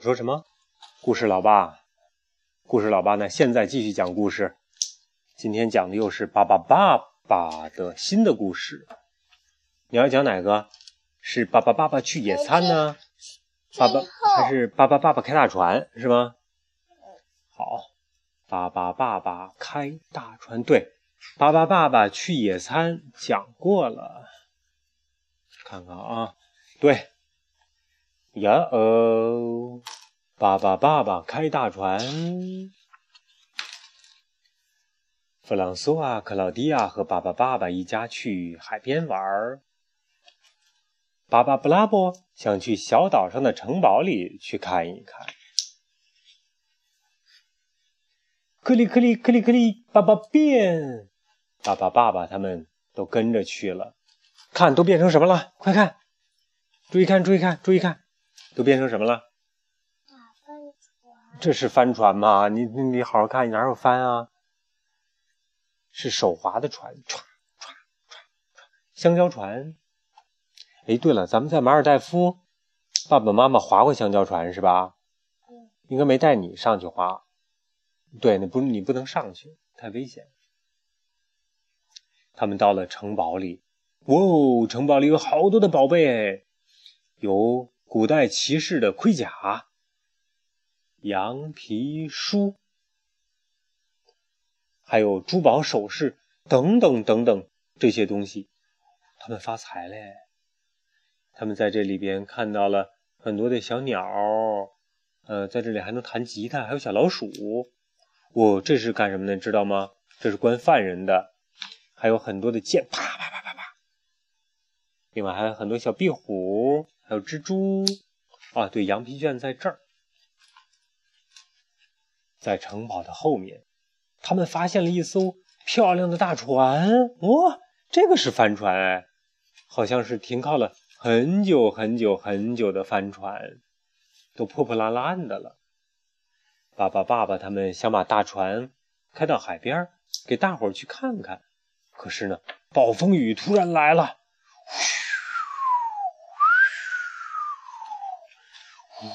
说什么？故事老爸，故事老爸呢？现在继续讲故事。今天讲的又是巴巴爸爸的新的故事。你要讲哪个？是巴巴爸爸去野餐呢？爸爸还是巴巴爸爸开大船是吗？好，巴巴爸爸开大船。对，巴巴爸爸去野餐讲过了。看看啊，对。呀哦，爸爸爸爸开大船。弗朗索瓦、克劳迪亚和爸爸爸爸一家去海边玩儿。爸爸布拉波想去小岛上的城堡里去看一看。克里克里克里克里，爸爸变！爸爸爸爸他们都跟着去了。看，都变成什么了？快看！注意看，注意看，注意看！都变成什么了？这是帆船吗？你你你好好看，你哪有帆啊？是手划的船，歘歘歘歘，香蕉船。哎，对了，咱们在马尔代夫，爸爸妈妈划过香蕉船是吧？应该没带你上去划。对，那不你不能上去，太危险。他们到了城堡里，哇哦，城堡里有好多的宝贝，有。古代骑士的盔甲、羊皮书，还有珠宝首饰等等等等这些东西，他们发财嘞！他们在这里边看到了很多的小鸟，呃，在这里还能弹吉他，还有小老鼠。哦，这是干什么的？知道吗？这是关犯人的。还有很多的剑，啪啪啪啪啪。另外还有很多小壁虎。还有蜘蛛啊，对，羊皮卷在这儿，在城堡的后面，他们发现了一艘漂亮的大船。哇，这个是帆船哎，好像是停靠了很久很久很久的帆船，都破破烂烂的了。爸爸、爸爸他们想把大船开到海边，给大伙儿去看看。可是呢，暴风雨突然来了。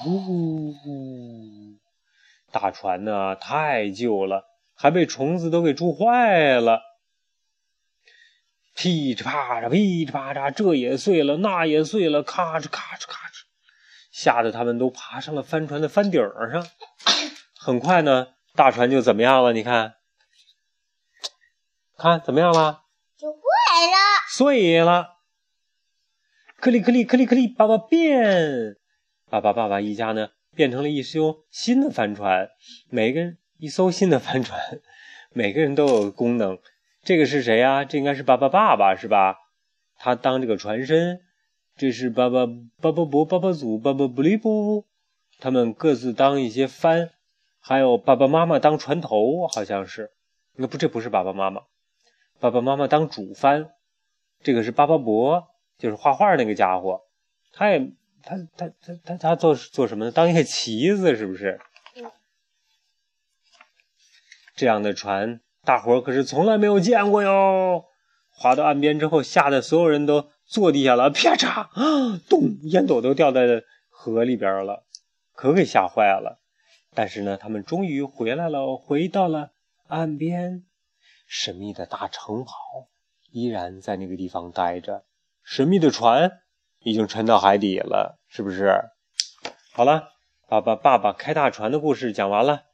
呜呜，大船呢太旧了，还被虫子都给蛀坏了。噼里啪啦，噼里啪啦，这也碎了，那也碎了，咔哧咔哧咔哧，吓得他们都爬上了帆船的帆顶上。很快呢，大船就怎么样了？你看，看怎么样了？就坏了，碎了。克里克里克里克里，爸爸变。爸爸、爸爸一家呢，变成了一艘新的帆船。每个人一艘新的帆船，每个人都有功能。这个是谁呀？这应该是爸爸、爸爸是吧？他当这个船身。这是爸爸、爸爸伯、爸爸祖、爸爸布里布，他们各自当一些帆。还有爸爸妈妈当船头，好像是。那不，这不是爸爸妈妈。爸爸妈妈当主帆。这个是巴巴伯，就是画画那个家伙。他也。他他他他他做做什么呢？当一个旗子是不是？这样的船，大伙儿可是从来没有见过哟。划到岸边之后，吓得所有人都坐地下了，啪嚓啊，咚，烟斗都掉在河里边了，可给吓坏了。但是呢，他们终于回来了，回到了岸边。神秘的大城堡依然在那个地方待着，神秘的船。已经沉到海底了，是不是？好了，爸爸爸爸开大船的故事讲完了。